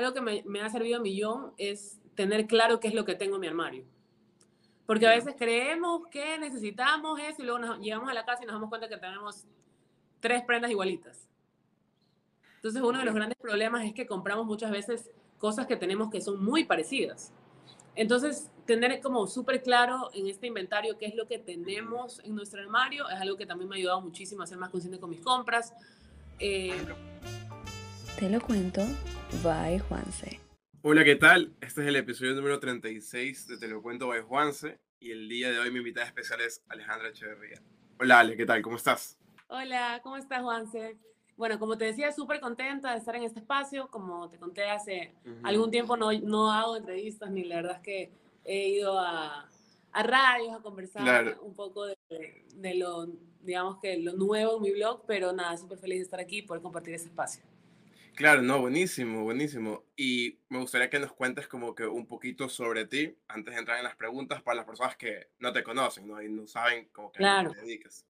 algo que me, me ha servido a millón es tener claro qué es lo que tengo en mi armario. Porque a veces creemos que necesitamos eso y luego nos, llegamos a la casa y nos damos cuenta que tenemos tres prendas igualitas. Entonces uno de los grandes problemas es que compramos muchas veces cosas que tenemos que son muy parecidas. Entonces, tener como súper claro en este inventario qué es lo que tenemos en nuestro armario es algo que también me ha ayudado muchísimo a ser más consciente con mis compras. Eh, Te lo cuento, bye Juanse. Hola, ¿qué tal? Este es el episodio número 36 de Te lo cuento by Juanse y el día de hoy mi invitada especial es Alejandra Echeverría. Hola Ale, ¿qué tal? ¿Cómo estás? Hola, ¿cómo estás Juanse? Bueno, como te decía, súper contenta de estar en este espacio. Como te conté hace algún tiempo, no, no hago entrevistas ni la verdad es que he ido a, a radios a conversar un poco de, de, lo, digamos que lo nuevo en mi blog, pero nada, súper feliz de estar aquí y poder compartir ese espacio. Claro, no, buenísimo, buenísimo. Y me gustaría que nos cuentes como que un poquito sobre ti antes de entrar en las preguntas para las personas que no te conocen, ¿no? Y no saben cómo que claro. te dedicas.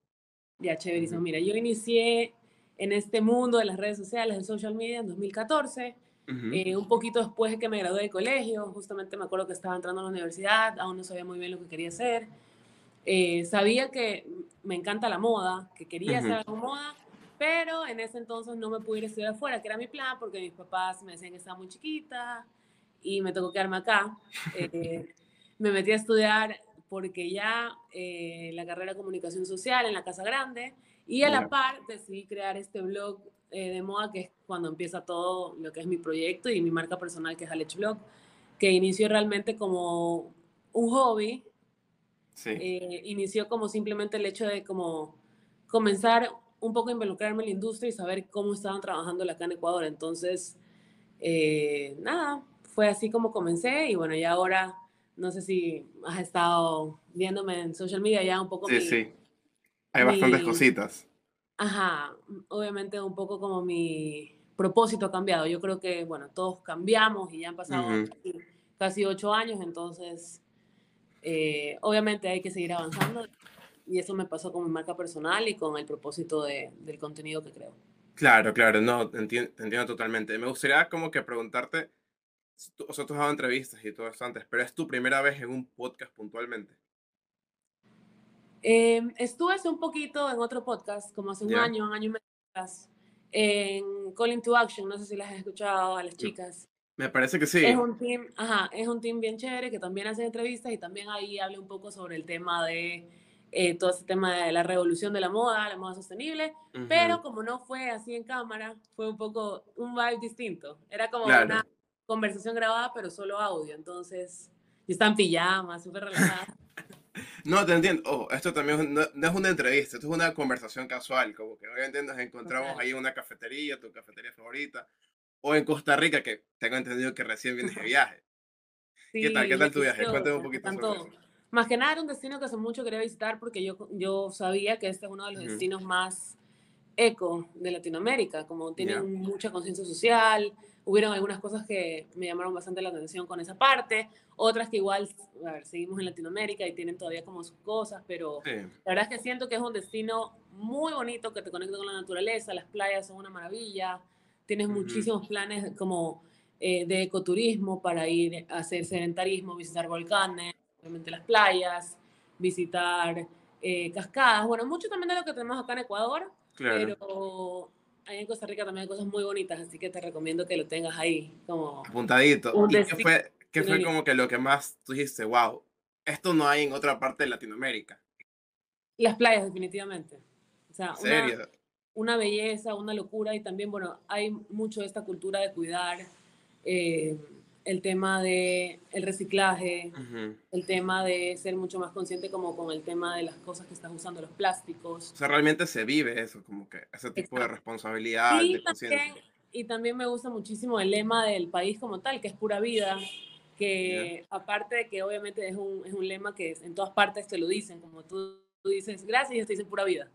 Ya, chéverísimo. Mira, yo inicié en este mundo de las redes sociales, en social media, en 2014. Eh, un poquito después de que me gradué de colegio, justamente me acuerdo que estaba entrando a la universidad, aún no sabía muy bien lo que quería hacer. Eh, sabía que me encanta la moda, que quería hacer algo moda, pero en ese entonces no me pude ir a estudiar afuera, que era mi plan, porque mis papás me decían que estaba muy chiquita y me tocó quedarme acá. Eh, me metí a estudiar porque ya la carrera de comunicación social en la Casa Grande y a la par decidí crear este blog eh, de moda, que es cuando empieza todo lo que es mi proyecto y mi marca personal, que es Alex Blog, que inició realmente como un hobby. Sí. Eh, inició como simplemente el hecho de como comenzar un poco involucrarme en la industria y saber cómo estaban trabajando acá en Ecuador. Entonces, eh, nada, fue así como comencé y bueno, ya ahora, no sé si has estado viéndome en social media ya un poco. Sí, sí hay bastantes cositas. Ajá, obviamente un poco como mi propósito ha cambiado. Yo creo que, bueno, todos cambiamos y ya han pasado casi, ocho años, entonces, eh, obviamente hay que seguir avanzando y eso me pasó con mi marca personal y con el propósito de, del contenido que creo. Claro, claro, no, te entiendo, entiendo, totalmente. Me gustaría como que preguntarte, o sea, tú has dado entrevistas y todo esto antes, pero es tu primera vez en un podcast puntualmente. Eh, estuve hace un poquito en otro podcast, como hace un año, un año y medio en Calling to Action, no sé si las has escuchado a las chicas. Me parece que sí. Es un team, ajá, es un team bien chévere que también hace entrevistas y también ahí habla un poco sobre el tema de eh, todo ese tema de la revolución de la moda, la moda sostenible, pero como no fue así en cámara, fue un poco un vibe distinto. Era como una conversación grabada, pero solo audio, entonces yo estaba en pijama, súper relajada. No, te entiendo. esto también no, es una entrevista, esto es una conversación casual, como que obviamente nos encontramos ahí en una cafetería, tu cafetería favorita, o en Costa Rica, que tengo entendido que recién vienes de viaje. ¿Qué tal? ¿Qué tal tu viaje? Cuéntame un poquito sobre eso. Más que nada era un destino que hace mucho quería visitar porque yo, yo sabía que este es uno de los destinos más eco de Latinoamérica, como tienen mucha conciencia social, hubieron algunas cosas que me llamaron bastante la atención con esa parte, otras que igual, a ver, seguimos en Latinoamérica y tienen todavía como sus cosas, pero la verdad es que siento que es un destino muy bonito que te conecta con la naturaleza, las playas son una maravilla, tienes muchísimos planes como eh, de ecoturismo para ir a hacer sedentarismo, visitar volcanes, obviamente las playas, visitar eh, cascadas, bueno, mucho también de lo que tenemos acá en Ecuador, pero ahí en Costa Rica también hay cosas muy bonitas, así que te recomiendo que lo tengas ahí como... Apuntadito. ¿Y qué fue, qué fue como que lo que más tú dijiste, wow, esto no hay en otra parte de Latinoamérica? Las playas, definitivamente. O sea, Una, una, belleza, una locura y también, bueno, hay mucho de esta cultura de cuidar. Eh, el tema de el reciclaje, el tema de ser mucho más consciente como con el tema de las cosas que estás usando, los plásticos. O sea, realmente se vive eso, como que ese tipo de responsabilidad, de conciencia. Y también me gusta muchísimo el lema del país como tal, que es pura vida, que aparte de que obviamente es un, es un lema que en todas partes te lo dicen, como tú, tú dices gracias y te dicen pura vida.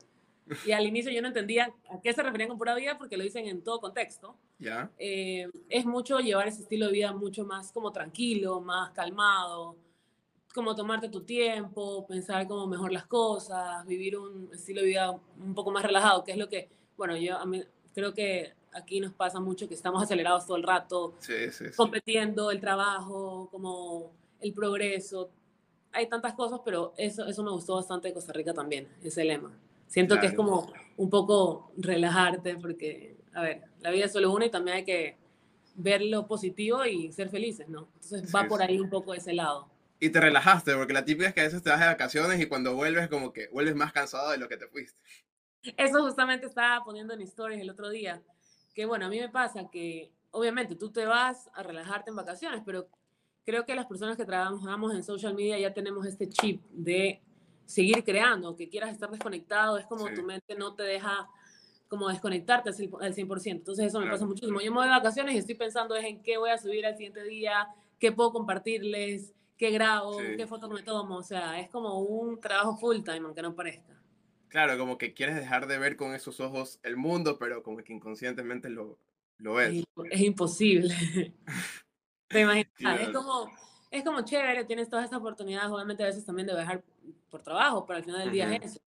Y al inicio yo no entendía a qué se referían con pura vida porque lo dicen en todo contexto. ¿Ya? Eh, es mucho llevar ese estilo de vida mucho más como tranquilo, más calmado, como tomarte tu tiempo, pensar como mejor las cosas, vivir un estilo de vida un poco más relajado, que es lo que, bueno, yo a mí, creo que aquí nos pasa mucho que estamos acelerados todo el rato, sí, sí, competiendo, el trabajo, como el progreso. Hay tantas cosas, pero eso, eso me gustó bastante de Costa Rica también, ese lema. Siento que es como un poco relajarte porque, a ver, la vida es solo una y también hay que ver lo positivo y ser felices, ¿no? Entonces va por ahí un poco ese lado. Y te relajaste, porque la típica es que a veces te vas de vacaciones y cuando vuelves como que vuelves más cansado de lo que te fuiste. Eso justamente estaba poniendo en stories el otro día, que bueno, a mí me pasa que obviamente tú te vas a relajarte en vacaciones, pero creo que las personas que trabajamos en social media ya tenemos este chip de seguir creando, que quieras estar desconectado, es como tu mente no te deja como desconectarte al 100%. Entonces eso me pasa muchísimo. Yo me voy de vacaciones y estoy pensando es en qué voy a subir al siguiente día, qué puedo compartirles, qué grabo, qué fotos me tomo. O sea, es como un trabajo full time, aunque no parezca. Claro, como que quieres dejar de ver con esos ojos el mundo, pero como que inconscientemente lo, lo ves. Es, imposible. Te imaginas, es como, es como chévere, tienes todas estas oportunidades, obviamente a veces también de viajar por trabajo, pero al final del día es eso.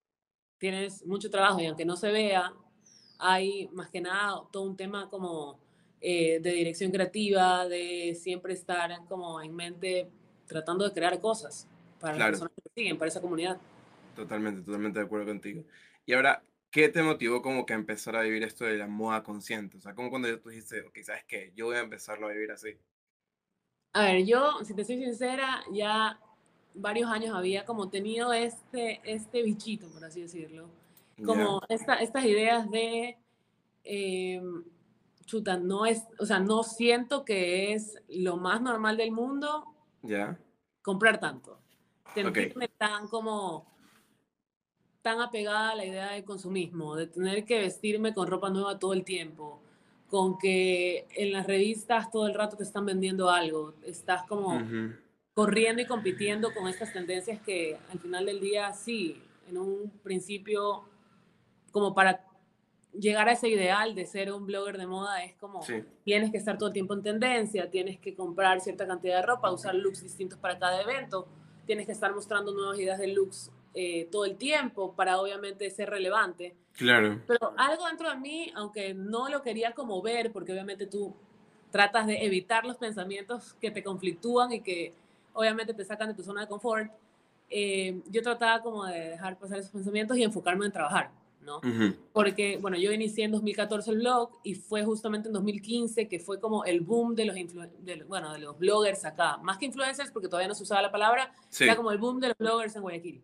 Tienes mucho trabajo y aunque no se vea, hay más que nada todo un tema como eh, de dirección creativa, de siempre estar como en mente tratando de crear cosas para las personas que siguen, para esa comunidad. Totalmente, totalmente de acuerdo contigo. Y ahora, ¿qué te motivó como que a empezar a vivir esto de la moda consciente? O sea, como cuando tú dijiste, ok, ¿sabes qué? Yo voy a empezarlo a vivir así. A ver, yo, si te soy sincera, ya varios años había como tenido este, este bichito, por así decirlo. Como estas ideas de, eh, chuta, no es, o sea, no siento que es lo más normal del mundo comprar tanto. Sentirme tan como tan apegada a la idea del consumismo, de tener que vestirme con ropa nueva todo el tiempo, con que en las revistas todo el rato te están vendiendo algo, estás como corriendo y compitiendo con estas tendencias que al final del día sí, en un principio como para llegar a ese ideal de ser un blogger de moda es como tienes que estar todo el tiempo en tendencia, tienes que comprar cierta cantidad de ropa, usar looks distintos para cada evento, tienes que estar mostrando nuevas ideas de looks eh, todo el tiempo para obviamente ser relevante. Claro. Pero algo dentro de mí, aunque no lo quería como ver, porque obviamente tú tratas de evitar los pensamientos que te conflictúan y que obviamente te sacan de tu zona de confort, eh, yo trataba como de dejar pasar esos pensamientos y enfocarme en trabajar. ¿no? Porque, bueno, yo inicié en 2014 el blog y fue justamente en 2015 que fue como el boom de los, bueno, de los bloggers acá. Más que influencers, porque todavía no se usaba la palabra, era como el boom de los bloggers en Guayaquil.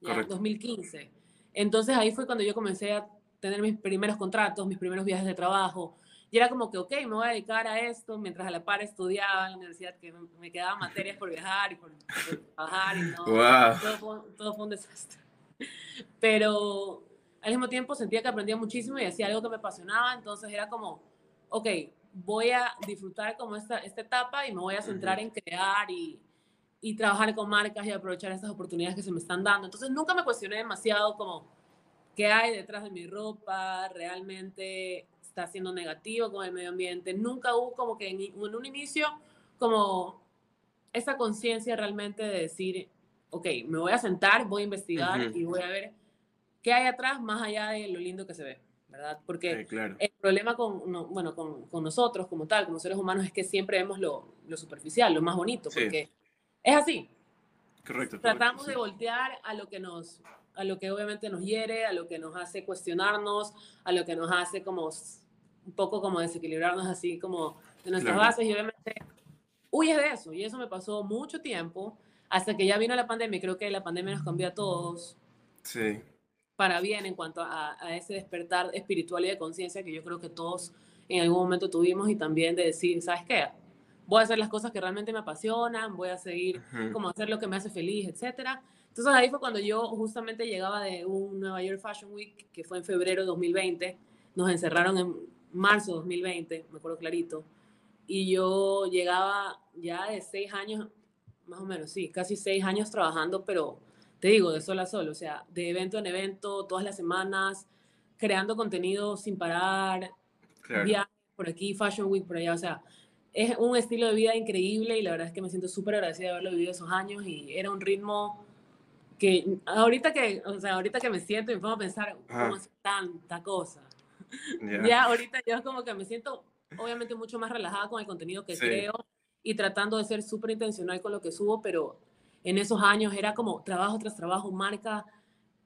¿Ya? 2015. Entonces ahí fue cuando yo comencé a tener mis primeros contratos, mis primeros viajes de trabajo. Y era como que, ok, me voy a dedicar a esto, mientras a la par estudiaba en la universidad, que me quedaban materias por viajar y por, trabajar y no, todo, todo fue un desastre. Pero al mismo tiempo sentía que aprendía muchísimo y hacía algo que me apasionaba, entonces era como, ok, voy a disfrutar como esta, esta etapa y me voy a centrar en crear y, y trabajar con marcas y aprovechar estas oportunidades que se me están dando. Entonces nunca me cuestioné demasiado como qué hay detrás de mi ropa, realmente está siendo negativo con el medio ambiente. Nunca hubo como que en, en un inicio como esa conciencia realmente de decir, ok, me voy a sentar, voy a investigar y voy a ver qué hay atrás más allá de lo lindo que se ve, ¿verdad? Porque el problema con, bueno, con, con, nosotros como tal, como seres humanos, es que siempre vemos lo, lo superficial, lo más bonito, porque es así. Correcto. Tratamos de voltear a lo que nos a lo que obviamente nos hiere, a lo que nos hace cuestionarnos, a lo que nos hace como un poco como desequilibrarnos así como de nuestras bases y obviamente huyes de eso y eso me pasó mucho tiempo hasta que ya vino la pandemia creo que la pandemia nos cambió a todos. Sí para bien en cuanto a, ese despertar espiritual y de conciencia que yo creo que todos en algún momento tuvimos y también de decir, ¿sabes qué? Voy a hacer las cosas que realmente me apasionan, voy a seguir como hacer lo que me hace feliz, etcétera. Entonces ahí fue cuando yo justamente llegaba de un Nueva York Fashion Week que fue en febrero de 2020. Nos encerraron en marzo de 2020, me acuerdo clarito. Y yo llegaba ya de seis años, más o menos, sí, casi seis años trabajando, pero te digo, de sol a sol, o sea, de evento en evento, todas las semanas, creando contenido sin parar, viajes por aquí, Fashion Week por allá, o sea, es un estilo de vida increíble y la verdad es que me siento súper agradecida de haberlo vivido esos años y era un ritmo que ahorita que, o sea, ahorita que me siento y me pongo a pensar cómo hacer tanta cosa. Ya. Ahorita yo como que me siento obviamente mucho más relajada con el contenido que creo y tratando de ser súper intencional con lo que subo, pero en esos años era como trabajo tras trabajo, marca,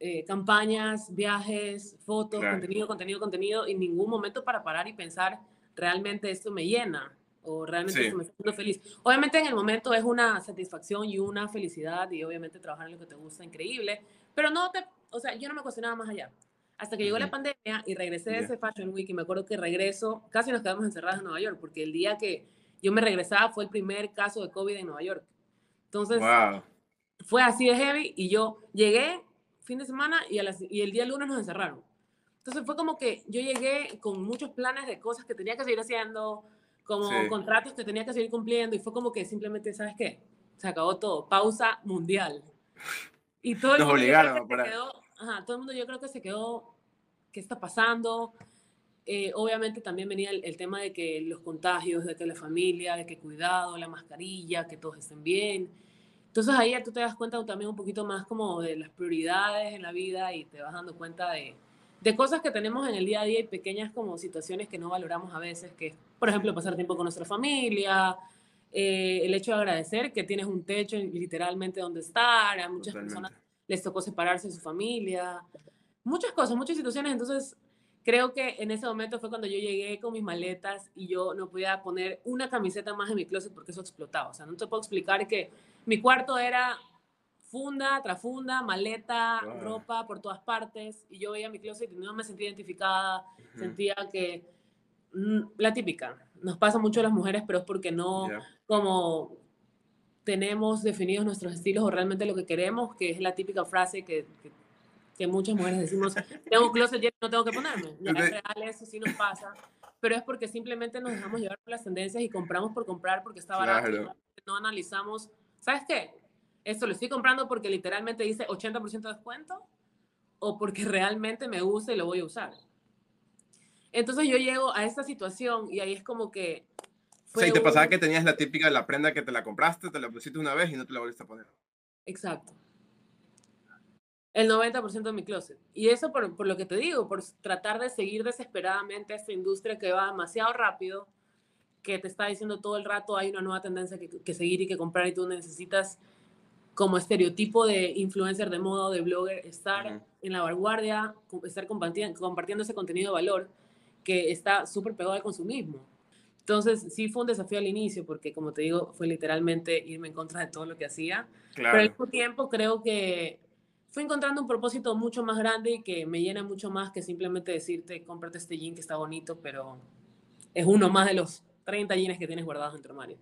eh, campañas, viajes, fotos, contenido, contenido, contenido, y ningún momento para parar y pensar, realmente esto me llena o realmente esto me está haciendo feliz. Obviamente en el momento es una satisfacción y una felicidad y obviamente trabajar en lo que te gusta, increíble, pero no te, o sea, yo no me cuestionaba más allá. Hasta que llegó la pandemia y regresé de ese Fashion Week y me acuerdo que regreso, casi nos quedamos encerrados en Nueva York, porque el día que yo me regresaba fue el primer caso de COVID en Nueva York. Entonces, fue así de heavy y yo llegué fin de semana y, y el día lunes nos encerraron. Entonces fue como que yo llegué con muchos planes de cosas que tenía que seguir haciendo, como contratos que tenía que seguir cumpliendo y fue como que simplemente, ¿sabes qué? Se acabó todo, pausa mundial. Y todo el Nos mundo obligaron para... quedó, ajá, todo el mundo yo creo que se quedó, ¿qué está pasando? Eh, obviamente también venía el, tema de que los contagios, de que la familia, de que cuidado, la mascarilla, que todos estén bien. Entonces ahí tú te das cuenta también un poquito más como de las prioridades en la vida y te vas dando cuenta de, de cosas que tenemos en el día a día y pequeñas como situaciones que no valoramos a veces, que por ejemplo, pasar tiempo con nuestra familia, eh, el hecho de agradecer que tienes un techo literalmente donde estar, a muchas personas les tocó separarse de su familia, muchas cosas, muchas situaciones, entonces creo que en ese momento fue cuando yo llegué con mis maletas y yo no podía poner una camiseta más en mi closet porque eso explotaba. O sea, no te puedo explicar que mi cuarto era funda tras funda, maleta, ropa por todas partes y yo veía mi closet y no me sentía identificada, sentía que la típica, nos pasa mucho a las mujeres, pero es porque no como tenemos definidos nuestros estilos o realmente lo que queremos, que es la típica frase que que muchas mujeres decimos, tengo un closet lleno, no tengo que ponerme. Ya es real, eso sí nos pasa, pero es porque simplemente nos dejamos llevar por las tendencias y compramos por comprar porque está barato. No analizamos, ¿sabes qué? Esto lo estoy comprando porque literalmente dice 80% de descuento o porque realmente me gusta y lo voy a usar. Entonces yo llego a esta situación y ahí es como que... o sea, y te pasaba que tenías la típica de la prenda que te la compraste, te la pusiste una vez y no te la volviste a poner. Exacto el 90% de mi closet. Y eso por, por, lo que te digo, por tratar de seguir desesperadamente esta industria que va demasiado rápido, que te está diciendo todo el rato hay una nueva tendencia que, que seguir y que comprar y tú necesitas como estereotipo de influencer de moda o de blogger estar en la vanguardia, estar compartiendo, compartiendo ese contenido de valor que está súper pegado al consumismo. Entonces, sí fue un desafío al inicio, porque como te digo, fue literalmente irme en contra de todo lo que hacía. Pero al mismo tiempo creo que fui encontrando un propósito mucho más grande y que me llena mucho más que simplemente decirte, cómprate este jean que está bonito, pero es uno más de los 30 jeans que tienes guardados en tu armario.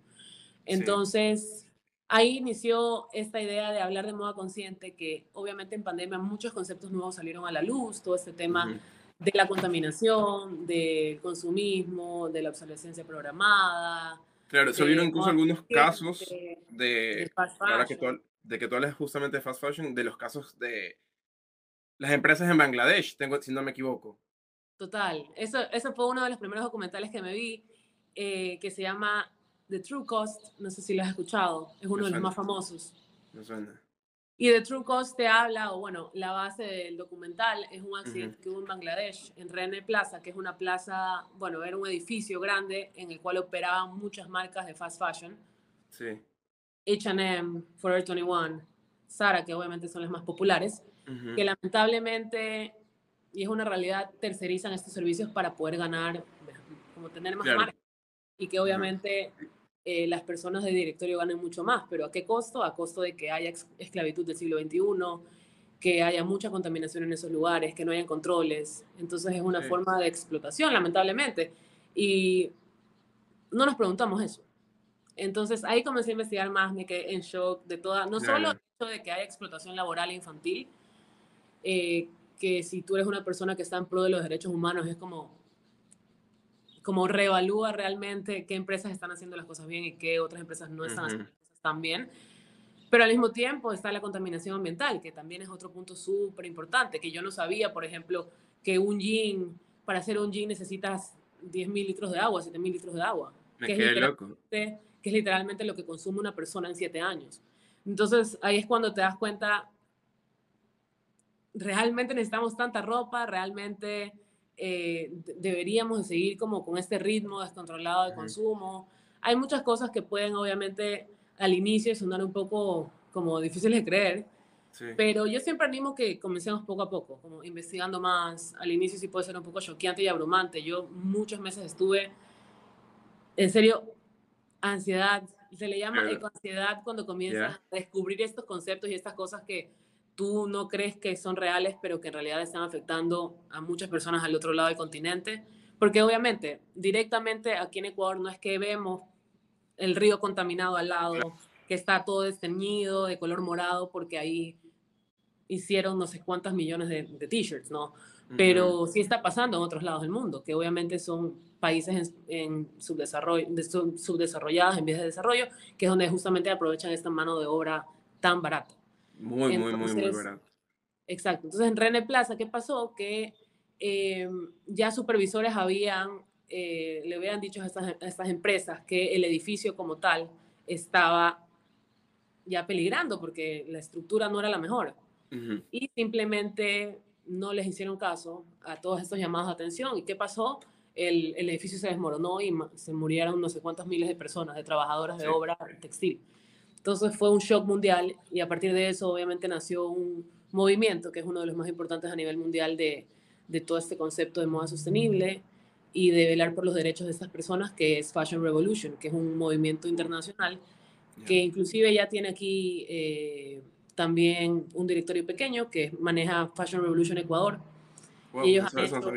Entonces, ahí inició esta idea de hablar de moda consciente, que obviamente en pandemia muchos conceptos nuevos salieron a la luz, todo este tema de la contaminación, del consumismo, de la obsolescencia programada. Claro, salieron incluso algunos casos de, de, que de que tú hables justamente de fast fashion, de los casos de las empresas en Bangladesh, tengo, si no me equivoco. Total, eso, eso fue uno de los primeros documentales que me vi, eh, que se llama The True Cost, no sé si lo has escuchado, es uno de los más famosos. Me suena. Y The True Cost te habla, o bueno, la base del documental es un accidente que hubo en Bangladesh, en Rene Plaza, que es una plaza, bueno, era un edificio grande en el cual operaban muchas marcas de fast fashion. Sí. H&M, Forever 21, Sara, que obviamente son las más populares, que lamentablemente, y es una realidad, tercerizan estos servicios para poder ganar, como tener más marcas, y que obviamente eh, las personas de directorio ganen mucho más, pero ¿a qué costo? A costo de que haya esclavitud del siglo XXI, que haya mucha contaminación en esos lugares, que no hayan controles. Entonces es una forma de explotación, lamentablemente. Y no nos preguntamos eso. Entonces ahí comencé a investigar más, me quedé en shock de toda, no solo el hecho de que hay explotación laboral infantil, eh, que si tú eres una persona que está en pro de los derechos humanos, es como, como reevalúa realmente qué empresas están haciendo las cosas bien y qué otras empresas no están haciendo las cosas tan bien. Pero al mismo tiempo está la contaminación ambiental, que también es otro punto súper importante, que yo no sabía, por ejemplo, que un jean, para hacer un jean necesitas 10 mil litros de agua, 7 mil litros de agua. Me quedé loco que es literalmente lo que consume una persona en siete años. Entonces ahí es cuando te das cuenta, realmente necesitamos tanta ropa, realmente eh, deberíamos seguir como con este ritmo descontrolado de consumo. Hay muchas cosas que pueden obviamente al inicio sonar un poco como difíciles de creer, pero yo siempre animo que comencemos poco a poco, como investigando más. Al inicio sí puede ser un poco choqueante y abrumante. Yo muchos meses estuve, en serio, ansiedad. Se le llama ecoansiedad cuando comienzas a descubrir estos conceptos y estas cosas que tú no crees que son reales, pero que en realidad están afectando a muchas personas al otro lado del continente. Porque obviamente, directamente aquí en Ecuador no es que vemos el río contaminado al lado, que está todo desteñido de color morado, porque ahí hicieron no sé cuántas millones de, t-shirts, ¿no? Pero sí está pasando en otros lados del mundo, que obviamente son países en, subdesarrollo, subdesarrollados, en vías de desarrollo, que es donde justamente aprovechan esta mano de obra tan barata. Muy, muy, muy, muy barata. Exacto. Entonces, en René Plaza, ¿qué pasó? Que eh, ya supervisores habían, eh, le habían dicho a estas, a estas empresas que el edificio como tal estaba ya peligrando porque la estructura no era la mejor y simplemente no les hicieron caso a todos estos llamados de atención. ¿Y qué pasó? El, el, edificio se desmoronó y se murieron no sé cuántas miles de personas, de trabajadoras de obra textil. Entonces fue un shock mundial y a partir de eso obviamente nació un movimiento que es uno de los más importantes a nivel mundial de, de todo este concepto de moda sostenible y de velar por los derechos de estas personas, que es Fashion Revolution, que es un movimiento internacional que inclusive ya tiene aquí eh, también un directorio pequeño que maneja Fashion Revolution Ecuador. y, ellos han hecho,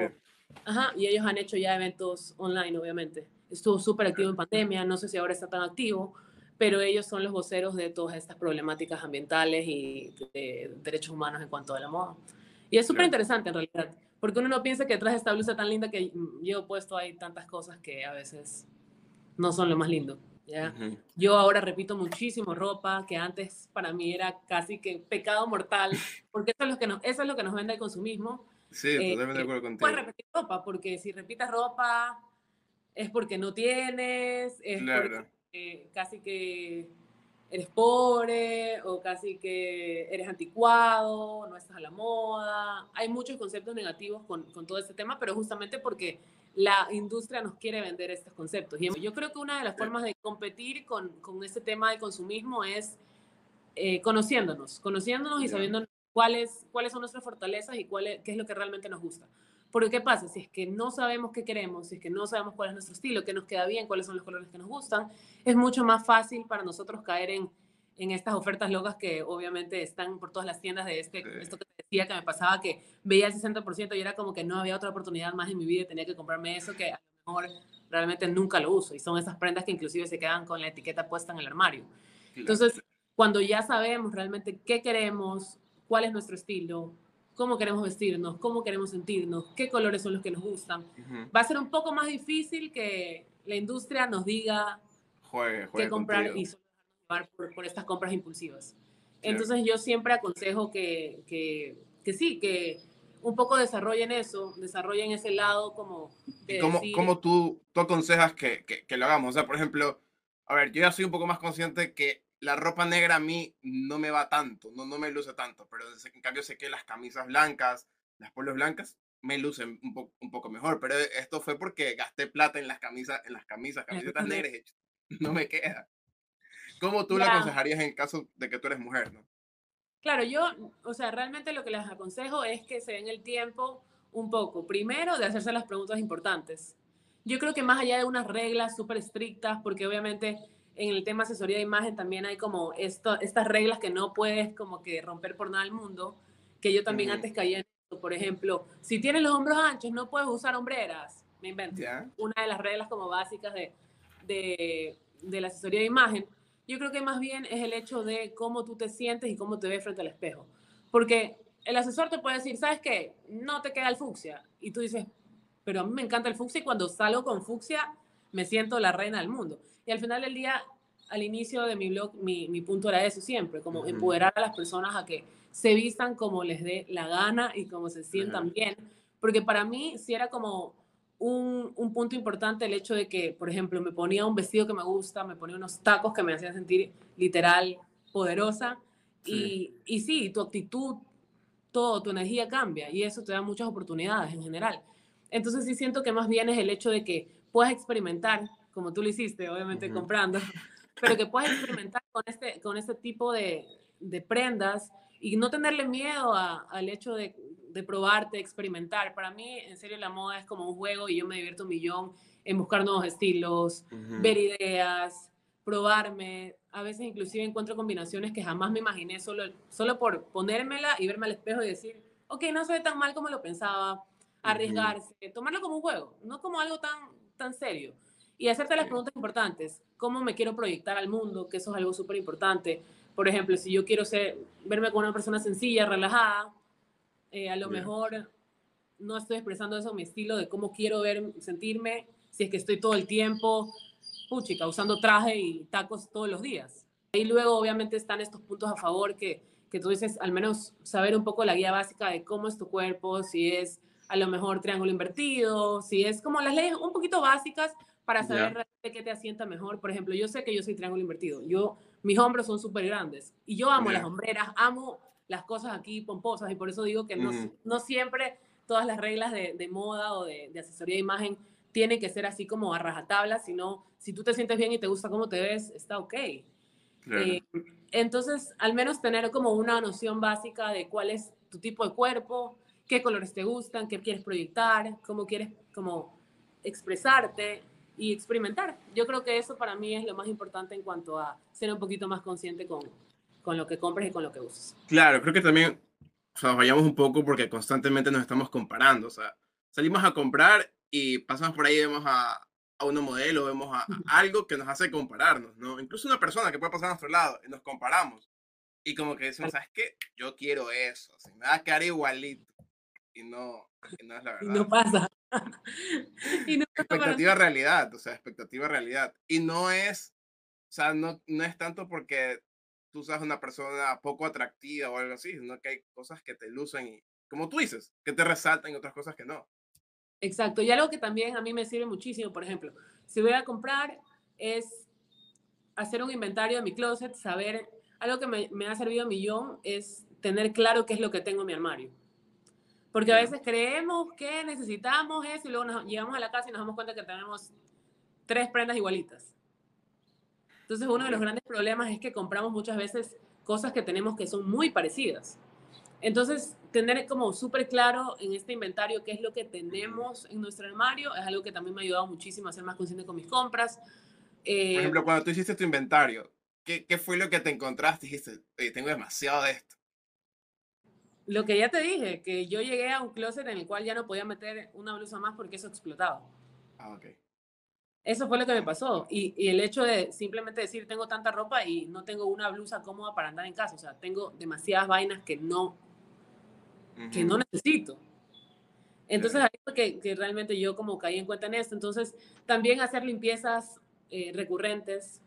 ajá, y ellos han hecho ya eventos online, obviamente. Estuvo súper activo en pandemia, no sé si ahora está tan activo, pero ellos son los voceros de todas estas problemáticas ambientales y de derechos humanos en cuanto a la moda. Y es súper interesante en realidad, porque uno no piensa que detrás de esta blusa tan linda que llevo puesto hay tantas cosas que a veces no son lo más lindo. Yo ahora repito muchísimo ropa que antes para mí era casi que pecado mortal, porque eso es lo que nos, eso es lo que nos vende el consumismo. Sí, eh, totalmente de acuerdo contigo. Puedes repetir ropa, porque si repitas ropa es porque no tienes, es porque casi que eres pobre o casi que eres anticuado, no estás a la moda. Hay muchos conceptos negativos con, con todo este tema, pero justamente porque la industria nos quiere vender estos conceptos. Y yo creo que una de las formas de competir con, con este tema de consumismo es eh, conociéndonos, conociéndonos y sabiendo cuáles, cuáles son nuestras fortalezas y cuál qué es lo que realmente nos gusta. Porque ¿qué pasa? Si es que no sabemos qué queremos, si es que no sabemos cuál es nuestro estilo, qué nos queda bien, cuáles son los colores que nos gustan, es mucho más fácil para nosotros caer en, en estas ofertas locas que obviamente están por todas las tiendas de este, esto que te decía que me pasaba, que veía el 60% y era como que no había otra oportunidad más en mi vida y tenía que comprarme eso que a lo mejor realmente nunca lo uso. Y son esas prendas que inclusive se quedan con la etiqueta puesta en el armario. Entonces, cuando ya sabemos realmente qué queremos, cuál es nuestro estilo, cómo queremos vestirnos, cómo queremos sentirnos, qué colores son los que nos gustan. Va a ser un poco más difícil que la industria nos diga qué comprar y solo llevar por, estas compras impulsivas. Entonces yo siempre aconsejo que, que, que, sí, que un poco desarrollen eso, desarrollen ese lado como... ¿Cómo, ¿Cómo, tú, tú aconsejas que, que, lo hagamos? O sea, por ejemplo, a ver, yo ya soy un poco más consciente que la ropa negra a mí no me va tanto, no, no me luce tanto, pero en cambio sé que las camisas blancas, las polos blancas, me lucen un, un poco mejor, pero esto fue porque gasté plata en las camisas, en las camisas, camisetas negras, no me queda. ¿Cómo tú le aconsejarías en caso de que tú eres mujer, no? Claro, yo, o sea, realmente lo que les aconsejo es que se den el tiempo un poco, primero, de hacerse las preguntas importantes. Yo creo que más allá de unas reglas súper estrictas, porque obviamente en el tema asesoría de imagen también hay como esto, estas reglas que no puedes como que romper por nada al mundo, que yo también antes caía en esto. Por ejemplo, si tienes los hombros anchos, no puedes usar hombreras. Me invento. Una de las reglas como básicas de, de, de, la asesoría de imagen. Yo creo que más bien es el hecho de cómo tú te sientes y cómo te ves frente al espejo. Porque el asesor te puede decir, ¿sabes qué? No te queda el fucsia. Y tú dices, pero a mí me encanta el fucsia y cuando salgo con fucsia me siento la reina del mundo. Y al final del día, al inicio de mi blog, mi, mi punto era eso siempre, como empoderar a las personas a que se vistan como les dé la gana y como se sientan bien. Porque para mí sí era como un, un, punto importante el hecho de que, por ejemplo, me ponía un vestido que me gusta, me ponía unos tacos que me hacían sentir literal poderosa. Y, y sí, tu actitud, todo, tu energía cambia y eso te da muchas oportunidades en general. Entonces sí siento que más bien es el hecho de que puedas experimentar, como tú lo hiciste, obviamente comprando, pero que puedas experimentar con este, con este tipo de, de prendas y no tenerle miedo al hecho de, de, probarte, experimentar. Para mí, en serio, la moda es como un juego y yo me divierto un millón en buscar nuevos estilos, ver ideas, probarme. A veces inclusive encuentro combinaciones que jamás me imaginé solo, solo por ponérmela y verme al espejo y decir, ok, no ve tan mal como lo pensaba, arriesgarse, tomarlo como un juego, no como algo tan, tan serio. Y hacerte las preguntas importantes, ¿cómo me quiero proyectar al mundo? Que eso es algo súper importante. Por ejemplo, si yo quiero ser, verme como una persona sencilla, relajada, eh, a lo mejor no estoy expresando eso, mi estilo de cómo quiero ver, sentirme, si es que estoy todo el tiempo, puchica, usando traje y tacos todos los días. Y luego obviamente están estos puntos a favor que, que tú dices, al menos saber un poco la guía básica de cómo es tu cuerpo, si es a lo mejor triángulo invertido, si es como las leyes un poquito básicas para saber realmente qué te asienta mejor. Por ejemplo, yo sé que yo soy triángulo invertido. Yo, mis hombros son súper grandes y yo amo las hombreras, amo las cosas aquí pomposas y por eso digo que no, no siempre todas las reglas de, de moda o de, de, asesoría de imagen tiene que ser así como a rajatabla, sino si tú te sientes bien y te gusta cómo te ves, está ok. Eh, entonces, al menos tener como una noción básica de cuál es tu tipo de cuerpo, qué colores te gustan, qué quieres proyectar, cómo quieres como expresarte y experimentar. Yo creo que eso para mí es lo más importante en cuanto a ser un poquito más consciente con, con lo que compres y con lo que usas. Claro, creo que también o sea, vayamos un poco porque constantemente nos estamos comparando. O sea, salimos a comprar y pasamos por ahí y vemos a, a un modelo, vemos a, algo que nos hace compararnos, ¿no? Incluso una persona que puede pasar a nuestro lado y nos comparamos. Y como que decimos, ¿sabes qué? Yo quiero eso, así, me va a quedar igualito. Y no, y no es la verdad. Y no pasa. y no expectativa realidad, o sea, expectativa realidad. Y no es, o sea, no, no es tanto porque tú seas una persona poco atractiva o algo así, sino que hay cosas que te lucen y, como tú dices, que te resaltan y otras cosas que no. Exacto, y algo que también a mí me sirve muchísimo, por ejemplo, si voy a comprar es hacer un inventario de mi closet, saber, algo que me, me ha servido a millón es tener claro qué es lo que tengo en mi armario. Porque a veces creemos que necesitamos eso y luego nos, llegamos a la casa y nos damos cuenta que tenemos tres prendas igualitas. Entonces uno de los grandes problemas es que compramos muchas veces cosas que tenemos que son muy parecidas. Entonces, tener como súper claro en este inventario qué es lo que tenemos en nuestro armario es algo que también me ha ayudado muchísimo a ser más consciente con mis compras. Eh, Por ejemplo, cuando tú hiciste tu inventario, ¿qué, ¿qué, fue lo que te encontraste? Dijiste, Oye, tengo demasiado de esto. Lo que ya te dije, que yo llegué a un closet en el cual ya no podía meter una blusa más porque eso explotaba. Ah, ok. Eso fue lo que me pasó. Y, y, el hecho de simplemente decir, tengo tanta ropa y no tengo una blusa cómoda para andar en casa. O sea, tengo demasiadas vainas que no que no necesito. Entonces, ahí fue que, que, realmente yo como caí en cuenta en esto. Entonces, también hacer limpiezas eh, recurrentes,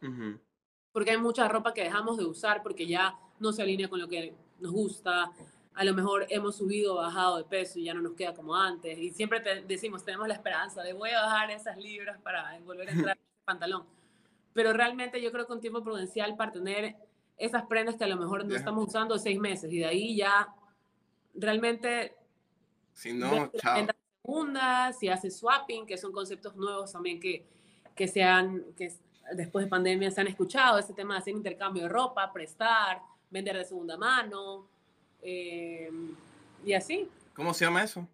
porque hay mucha ropa que dejamos de usar porque ya no se alinea con lo que nos gusta. A lo mejor hemos subido o bajado de peso y ya no nos queda como antes. Y siempre te decimos, tenemos la esperanza de voy a bajar esas libras para volver a entrar en ese pantalón. Pero realmente yo creo que un tiempo prudencial para tener esas prendas que a lo mejor no estamos usando seis meses y de ahí ya realmente si no, chao. segunda, si hace swapping, que son conceptos nuevos también que, que, se han, que después de pandemia se han escuchado, ese tema de hacer intercambio de ropa, prestar, vender de segunda mano, eh, y así. ¿Cómo se llama eso?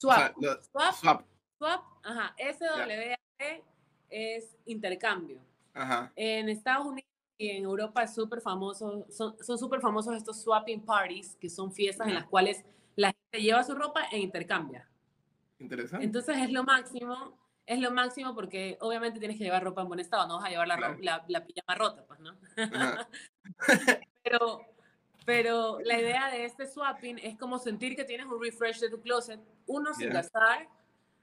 Swap. swap, swap. Swap. Ajá. SWA es intercambio. Ajá. En Estados Unidos y en Europa es súper famoso, son súper famosos estos swapping parties, que son fiestas en las cuales la gente lleva su ropa e intercambia. Interesante. Entonces es lo máximo, es lo máximo porque obviamente tienes que llevar ropa en buen estado, no vas a llevar la, la, la pijama rota, pues, ¿no? pero, pero la idea de este swapping es como sentir que tienes un refresh de tu closet, uno, sin gastar,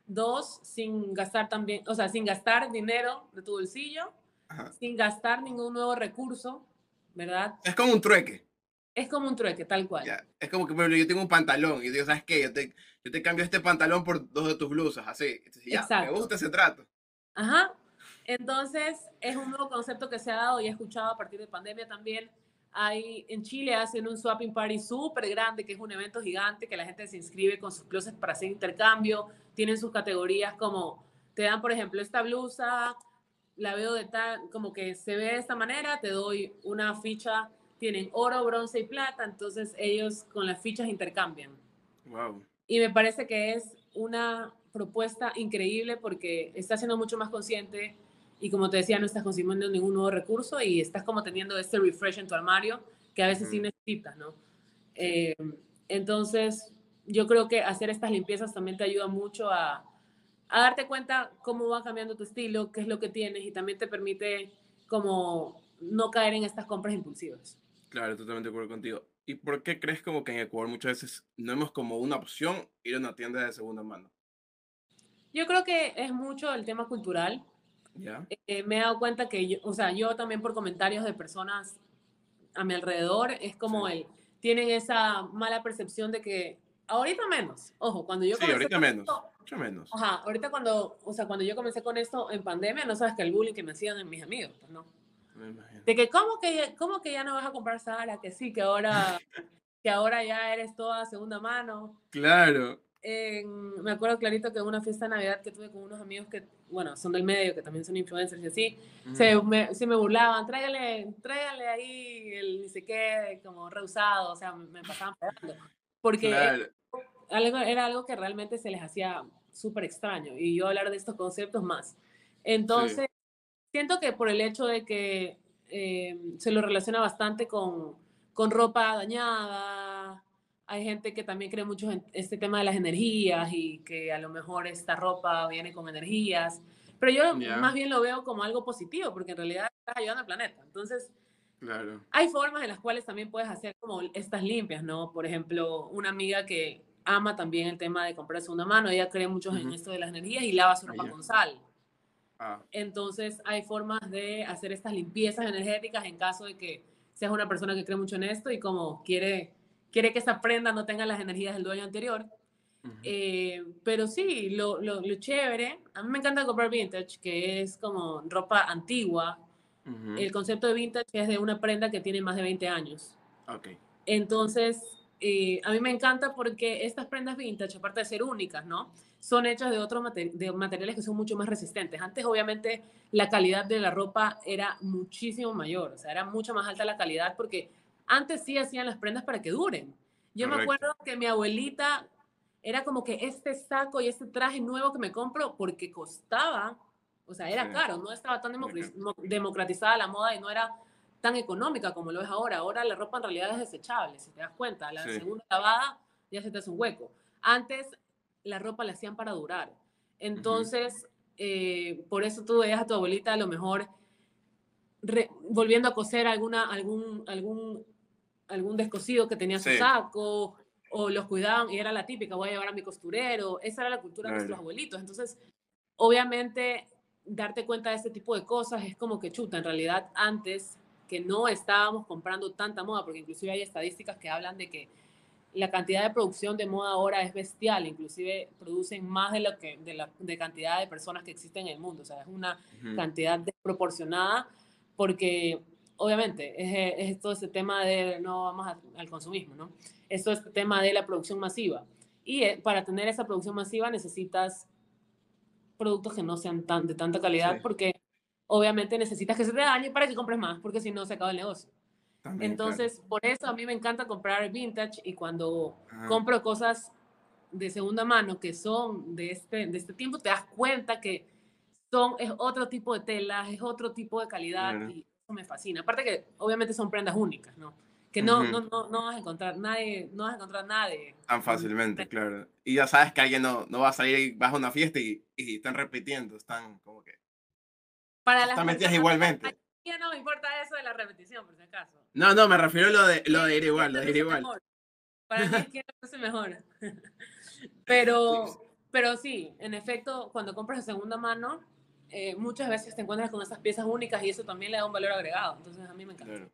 dos, sin gastar también, o sea, sin gastar dinero de tu bolsillo, sin gastar ningún nuevo recurso, ¿verdad? Es como un trueque. Es como un trueque, tal cual. Es como que yo tengo un pantalón y digo, ¿sabes qué? Yo te, yo te cambio este pantalón por dos de tus blusas, así. ya, Exacto. me gusta ese trato. Ajá. Entonces, es un nuevo concepto que se ha dado y he escuchado a partir de pandemia también. Hay, en Chile hacen un swapping party súper grande, que es un evento gigante, que la gente se inscribe con sus closets para hacer intercambio. Tienen sus categorías como, te dan, por ejemplo, esta blusa, la veo de tal, como que se ve de esta manera, te doy una ficha, tienen oro, bronce y plata, entonces ellos con las fichas intercambian. Wow. Y me parece que es una propuesta increíble porque está siendo mucho más consciente y como te decía, no estás consumiendo ningún nuevo recurso y estás como teniendo este refresh en tu armario que a veces sí necesitas, ¿no? Eh, entonces, yo creo que hacer estas limpiezas también te ayuda mucho a, a, darte cuenta cómo va cambiando tu estilo, qué es lo que tienes y también te permite como no caer en estas compras impulsivas. Claro, totalmente de acuerdo contigo. ¿Y por qué crees como que en Ecuador muchas veces no hemos como una opción ir a una tienda de segunda mano? Yo creo que es mucho el tema cultural. Eh, me he dado cuenta que, yo, o sea, yo también por comentarios de personas a mi alrededor, es como el, tienen esa mala percepción de que ahorita menos, ojo, cuando yo... Sí, ahorita menos, mucho menos. Ajá, ahorita cuando, o sea, cuando yo comencé con esto en pandemia, no sabes que el bullying que me hacían en mis amigos, pues no. De que, ¿cómo que, ¿cómo que ya no vas a comprar Sara? Que sí, que ahora, que ahora ya eres toda segunda mano. Claro me acuerdo clarito que en una fiesta de Navidad que tuve con unos amigos que, bueno, son del medio, que también son influencers y así, se, me, se, me, burlaban, tráigale, tráigale ahí el ni sé qué, como reusado, o sea, me, pasaban pegando. Porque algo, era algo que realmente se les hacía súper extraño y yo hablar de estos conceptos más. Entonces, siento que por el hecho de que eh, se lo relaciona bastante con, con ropa dañada, hay gente que también cree mucho en este tema de las energías y que a lo mejor esta ropa viene con energías. Pero yo más bien lo veo como algo positivo, porque en realidad estás ayudando al planeta. Entonces, claro. hay formas en las cuales también puedes hacer como estas limpias, ¿no? Por ejemplo, una amiga que ama también el tema de comprarse una mano, ella cree mucho en esto de las energías y lava su ropa con sal. Ah. Entonces, hay formas de hacer estas limpiezas energéticas en caso de que seas una persona que cree mucho en esto y como quiere quiere que esa prenda no tenga las energías del dueño anterior. Eh, pero sí, lo, lo, chévere, a mí me encanta comprar vintage, que es como ropa antigua. El concepto de vintage es de una prenda que tiene más de 20 años. Okay. Entonces, eh, a mí me encanta porque estas prendas vintage, aparte de ser únicas, ¿no? Son hechas de otros de materiales que son mucho más resistentes. Antes, obviamente, la calidad de la ropa era muchísimo mayor, o sea, era mucho más alta la calidad porque antes sí hacían las prendas para que duren. Yo me acuerdo que mi abuelita era como que este saco y este traje nuevo que me compro porque costaba, o sea, era caro, no estaba tan democratizada la moda y no era tan económica como lo es ahora. Ahora la ropa en realidad es desechable, si te das cuenta. La segunda lavada ya se te hace un hueco. Antes la ropa la hacían para durar. Entonces, eh, por eso tú veías a tu abuelita a lo mejor volviendo a coser alguna, algún, algún algún descosido que tenía su saco, o los cuidaban y era la típica, voy a llevar a mi costurero. Esa era la cultura de nuestros abuelitos. Entonces, obviamente, darte cuenta de este tipo de cosas es como que chuta. En realidad, antes que no estábamos comprando tanta moda, porque inclusive hay estadísticas que hablan de que la cantidad de producción de moda ahora es bestial, inclusive producen más de lo que de la de cantidad de personas que existen en el mundo, o sea, es una cantidad desproporcionada porque obviamente, es, todo ese tema de, no vamos al consumismo, ¿no? Es todo este tema de la producción masiva. Y eh, para tener esa producción masiva necesitas productos que no sean tan, de tanta calidad porque obviamente necesitas que se te dañe para que compres más, porque si no se acaba el negocio. Entonces, por eso a mí me encanta comprar vintage y cuando compro cosas de segunda mano que son de este, de este tiempo, te das cuenta que son, es otro tipo de telas, es otro tipo de calidad y me fascina. Aparte que obviamente son prendas únicas, ¿no? Que no, no, no, no, vas a encontrar nadie, no vas a encontrar nadie. Tan fácilmente, claro. Y ya sabes que alguien no, no va a salir y vas a una fiesta y, y están repitiendo, están como que... Para las están igualmente. Ya no me importa eso de la repetición, por si acaso. No, no, me refiero a lo de, lo de ir igual, lo de ir igual. Para mí es que se mejor. Pero, pero sí, en efecto, cuando compras de segunda mano, eh, muchas veces te encuentras con esas piezas únicas y eso también le da un valor agregado. Entonces a mí me encanta.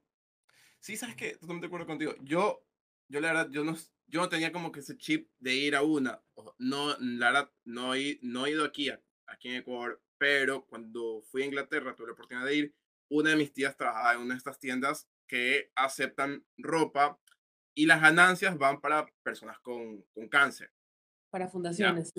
Sí, sabes que totalmente de acuerdo contigo. Yo, yo la verdad, yo no, yo no tenía como que ese chip de ir a una. No, la verdad, no he, no he ido aquí, aquí en Ecuador, pero cuando fui a Inglaterra tuve la oportunidad de ir. Una de mis tías trabajaba en una de estas tiendas que aceptan ropa y las ganancias van para personas con, con cáncer. Para fundaciones.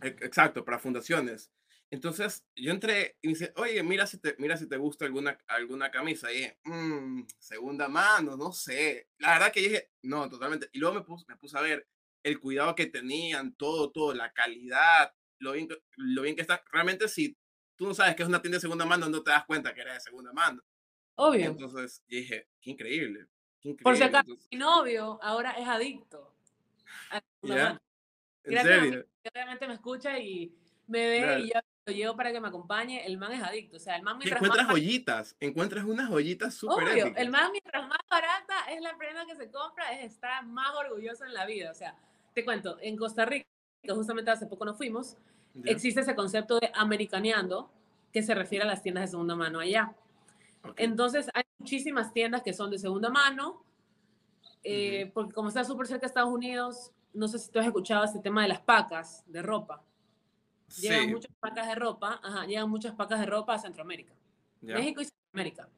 E, exacto, para fundaciones. Entonces yo entré y me dice, oye, mira si te, mira si te gusta alguna, alguna camisa. Y dije, mmm, segunda mano, no sé. La verdad que dije, no, totalmente. Y luego me puse, me puse a ver el cuidado que tenían, todo, todo, la calidad, lo bien, lo bien que está. Realmente si tú no sabes que es una tienda de segunda mano, no te das cuenta que era de segunda mano. Obvio. Entonces dije, qué increíble. Por si acaso, mi novio ahora es adicto. A ¿En serio? Obviamente me escucha y me ve y yo lo llevo para que me acompañe. El man es adicto. O sea, el man mientras encuentras joyitas, encuentras unas joyitas súper Obvio, el man mientras más barata es la prenda que se compra, es estar más orgulloso en la vida. O sea, te cuento, en Costa Rica, justamente hace poco nos fuimos, existe ese concepto de americaneando que se refiere a las tiendas de segunda mano allá. Entonces, hay muchísimas tiendas que son de segunda mano, eh, porque como está súper cerca de Estados Unidos, no sé si tú has escuchado este tema de las pacas de ropa. Llegan muchas pacas de ropa, ajá, llegan muchas pacas de ropa a Centroamérica. México y Centroamérica.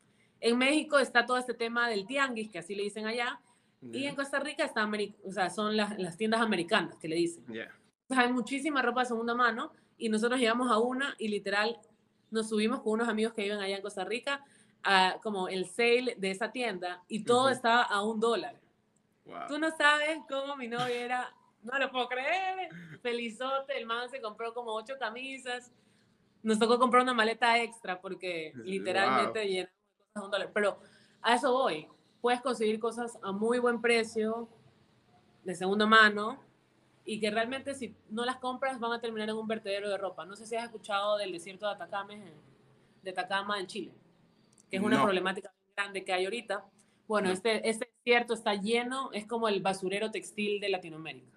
En México está todo este tema del tianguis, que así le dicen allá, y en Costa Rica está o sea, son las, las, tiendas americanas que le dicen. hay muchísima ropa de segunda mano y nosotros llegamos a una y literal nos subimos con unos amigos que viven allá en Costa Rica a como el sale de esa tienda y todo estaba a un dólar. Tú no sabes cómo mi novia era, no lo puedo creer, felizote, el man se compró como ocho camisas, nos tocó comprar una maleta extra porque literalmente wow. llenamos cosas un dólar. Pero a eso voy, puedes conseguir cosas a muy buen precio, de segunda mano, y que realmente si no las compras van a terminar en un vertedero de ropa. No sé si has escuchado del desierto de Atacama, de Atacama en Chile, que es una problemática grande que hay ahorita. Bueno, este, este desierto está lleno, es como el basurero textil de Latinoamérica.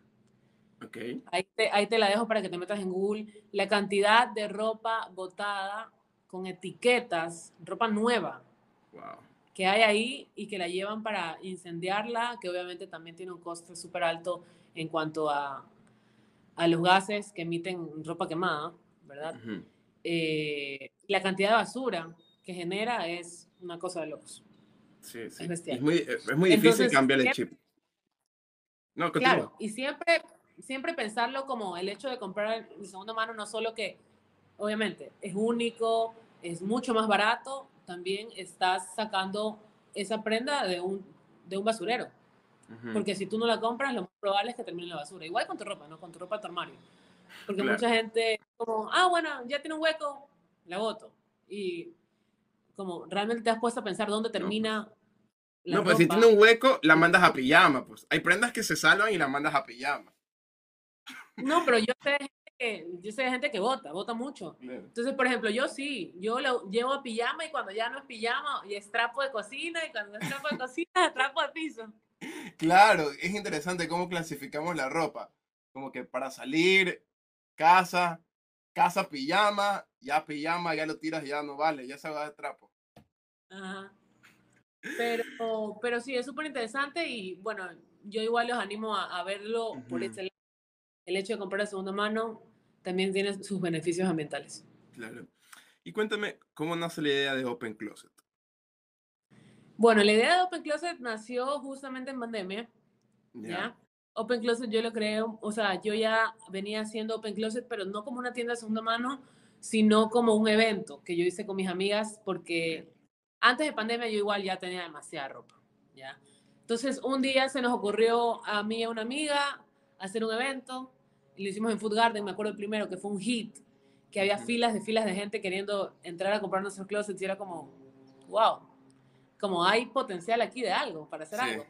Okay. Ahí, te, ahí te la dejo para que te metas en Google. La cantidad de ropa botada con etiquetas, ropa nueva. Wow que hay ahí y que la llevan para incendiarla, que obviamente también tiene un coste súper alto en cuanto a, a, los gases que emiten ropa quemada, ¿verdad? Eh, la cantidad de basura que genera es una cosa de locos. Sí, sí. Es, muy, es muy difícil cambiar el chip. No, claro, y siempre, siempre pensarlo como el hecho de comprar de segunda mano, no solo que, obviamente, es único, es mucho más barato, también estás sacando esa prenda de un, de un basurero. Porque si tú no la compras, lo más probable es que termine en la basura. Igual con tu ropa, ¿no? Con tu ropa tu armario. Porque mucha gente, como, ah, bueno, ya tiene un hueco, la boto. Y como realmente te has puesto a pensar dónde termina. No, no pues si tiene un hueco, la mandas a pijama. Pues hay prendas que se salvan y la mandas a pijama. No, pero yo sé yo sé de gente que vota, vota mucho. Entonces, por ejemplo, yo sí, yo lo llevo a pijama y cuando ya no es pijama, y es trapo de cocina, y cuando es trapo de cocina, es trapo de piso. Claro, es interesante cómo clasificamos la ropa. Como que para salir, casa, casa, pijama, ya pijama, ya lo tiras, ya no vale, ya se va de trapo. Ajá. Pero, pero sí, es súper interesante y bueno, yo igual los animo a, verlo por lado. El hecho de comprar de segunda mano también tiene sus beneficios ambientales. Claro. Y cuéntame, ¿cómo nace la idea de Open Closet? Bueno, la idea de Open Closet nació justamente en pandemia. ¿ya? Open Closet yo lo creo, o sea, yo ya venía haciendo Open Closet, pero no como una tienda de segunda mano, sino como un evento que yo hice con mis amigas, porque antes de pandemia yo igual ya tenía demasiada ropa, ¿ya? Entonces, un día se nos ocurrió a mí y a una amiga hacer un evento, lo hicimos en Food Garden, me acuerdo el primero, que fue un hit, que había filas de filas de gente queriendo entrar a comprar nuestros closets y era como, wow, como hay potencial aquí de algo, para hacer algo.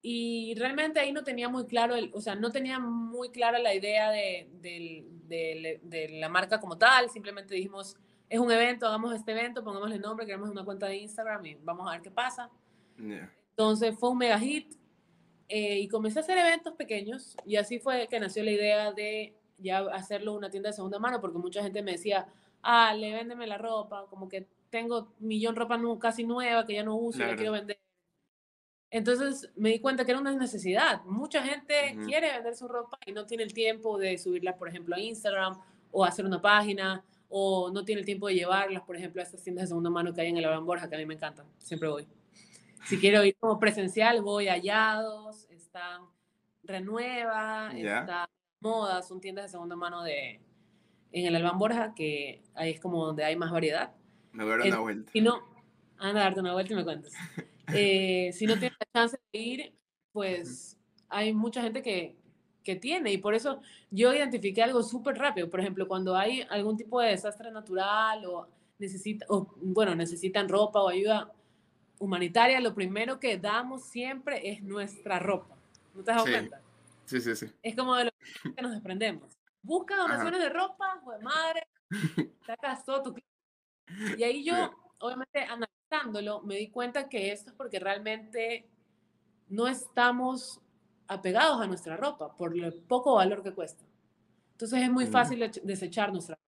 Y realmente ahí no tenía muy claro, el, o sea, no tenía muy clara la idea de, de, de, la marca como tal, simplemente dijimos, es un evento, hagamos este evento, pongámosle nombre, creamos una cuenta de Instagram y vamos a ver qué pasa. Entonces fue un mega hit, eh, y comencé a hacer eventos pequeños y así fue que nació la idea de ya hacerlo una tienda de segunda mano porque mucha gente me decía, ah, le véndeme la ropa, como que tengo millón de ropa casi nueva que ya no uso y la quiero vender. Entonces me di cuenta que era una necesidad. Mucha gente quiere vender su ropa y no tiene el tiempo de subirla, por ejemplo, a Instagram o hacer una página o no tiene el tiempo de llevarlas, por ejemplo, a estas tiendas de segunda mano que hay en el Abraham Borja, que a mí me encantan. Siempre voy. Si quiero ir como presencial, voy a Hallados, está Renueva, está Moda, son tiendas de segunda mano de, en el Albán Borja, que ahí es como donde hay más variedad. Me voy a dar una vuelta. Si no, anda a darte una vuelta y me cuentas. Eh, si no tienes la chance de ir, pues hay mucha gente que, que tiene y por eso yo identifiqué algo súper rápido. Por ejemplo, cuando hay algún tipo de desastre natural o, necesita, o bueno, necesitan ropa o ayuda humanitaria, lo primero que damos siempre es nuestra ropa. ¿No te has dado cuenta? Sí, sí, sí. Es como de lo que nos desprendemos. Busca donaciones de ropa, de madre, sacas todo tu... Y ahí yo, obviamente, analizándolo, me di cuenta que esto es porque realmente no estamos apegados a nuestra ropa por el poco valor que cuesta. Entonces es muy mm. fácil desechar nuestra ropa.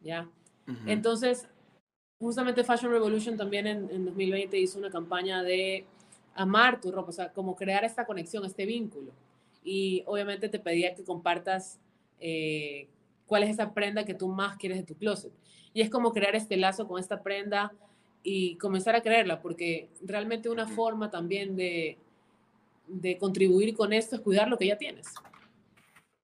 ¿Ya? Entonces, justamente Fashion Revolution también en, en, 2020 hizo una campaña de amar tu ropa, o sea, como crear esta conexión, este vínculo. Y obviamente te pedía que compartas eh, cuál es esa prenda que tú más quieres de tu closet. Y es como crear este lazo con esta prenda y comenzar a creerla, porque realmente una forma también de, de contribuir con esto es cuidar lo que ya tienes.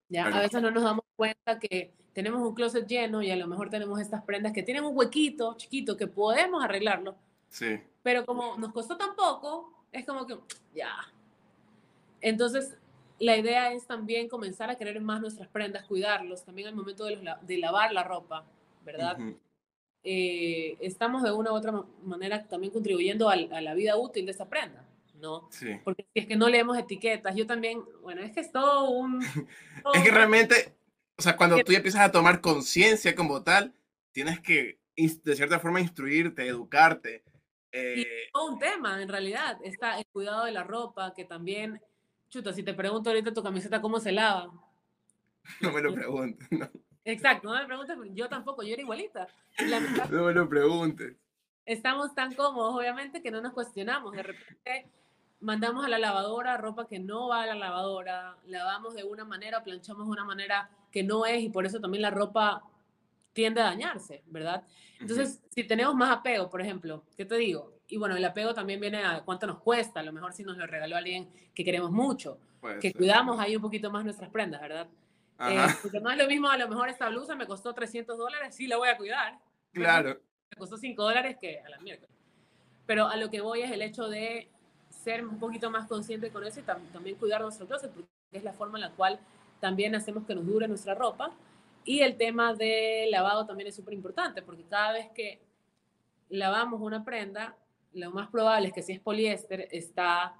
¿Ya? A veces no nos damos cuenta que tenemos un closet lleno y a lo mejor tenemos estas prendas que tienen un huequito chiquito que podemos arreglarlo. Sí. Pero como nos costó tan poco, es como que ya. Entonces, la idea es también comenzar a querer más nuestras prendas, cuidarlos, también al momento de, lavar la ropa, ¿verdad? Eh, estamos de una u otra manera también contribuyendo a, la vida útil de esa prenda, ¿no? Sí. Porque si es que no leemos etiquetas, yo también, bueno, es que es todo un... es que realmente, o sea, cuando tú ya empiezas a tomar conciencia como tal, tienes que, de cierta forma, instruirte, educarte. Eh... todo un tema, en realidad, está el cuidado de la ropa, que también Chuta, si te pregunto ahorita tu camiseta cómo se lava. No me lo preguntes, no. Exacto, no me preguntes, yo tampoco, yo era igualita. no me lo preguntes. Estamos tan cómodos, obviamente, que no nos cuestionamos. De repente mandamos a la lavadora ropa que no va a la lavadora, lavamos de una manera, planchamos de una manera que no es y por eso también la ropa tiende a dañarse, ¿verdad? Entonces, si tenemos más apego, por ejemplo, ¿qué te digo? y bueno, el apego también viene a cuánto nos cuesta, a lo mejor si nos lo regaló alguien que queremos mucho, que cuidamos ahí un poquito más nuestras prendas, ¿verdad? Eh, porque no es lo mismo, a lo mejor esta blusa me costó 300 dólares, sí la voy a cuidar. Claro. Me costó 5 dólares que a la miércoles. Pero a lo que voy es el hecho de ser un poquito más consciente con eso y también cuidar nuestro closet, porque es la forma en la cual también hacemos que nos dure nuestra ropa. Y el tema del lavado también es súper importante, porque cada vez que lavamos una prenda, lo más probable es que si es poliéster, está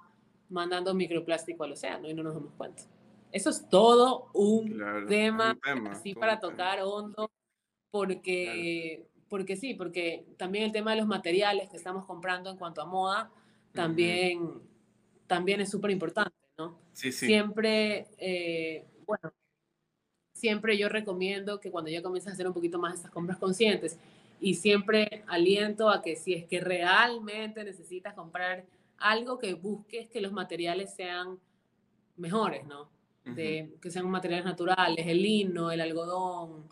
mandando microplástico al océano y no nos damos cuenta. Eso es todo un tema, así para tocar hondo, porque, porque sí, porque también el tema de los materiales que estamos comprando en cuanto a moda también, también es súper importante, ¿no? Sí, sí. Siempre, eh, bueno, siempre yo recomiendo que cuando ya comiences a hacer un poquito más estas compras conscientes, y siempre aliento a que si es que realmente necesitas comprar algo, que busques que los materiales sean mejores, ¿no? De, Que sean materiales naturales, el lino, el algodón,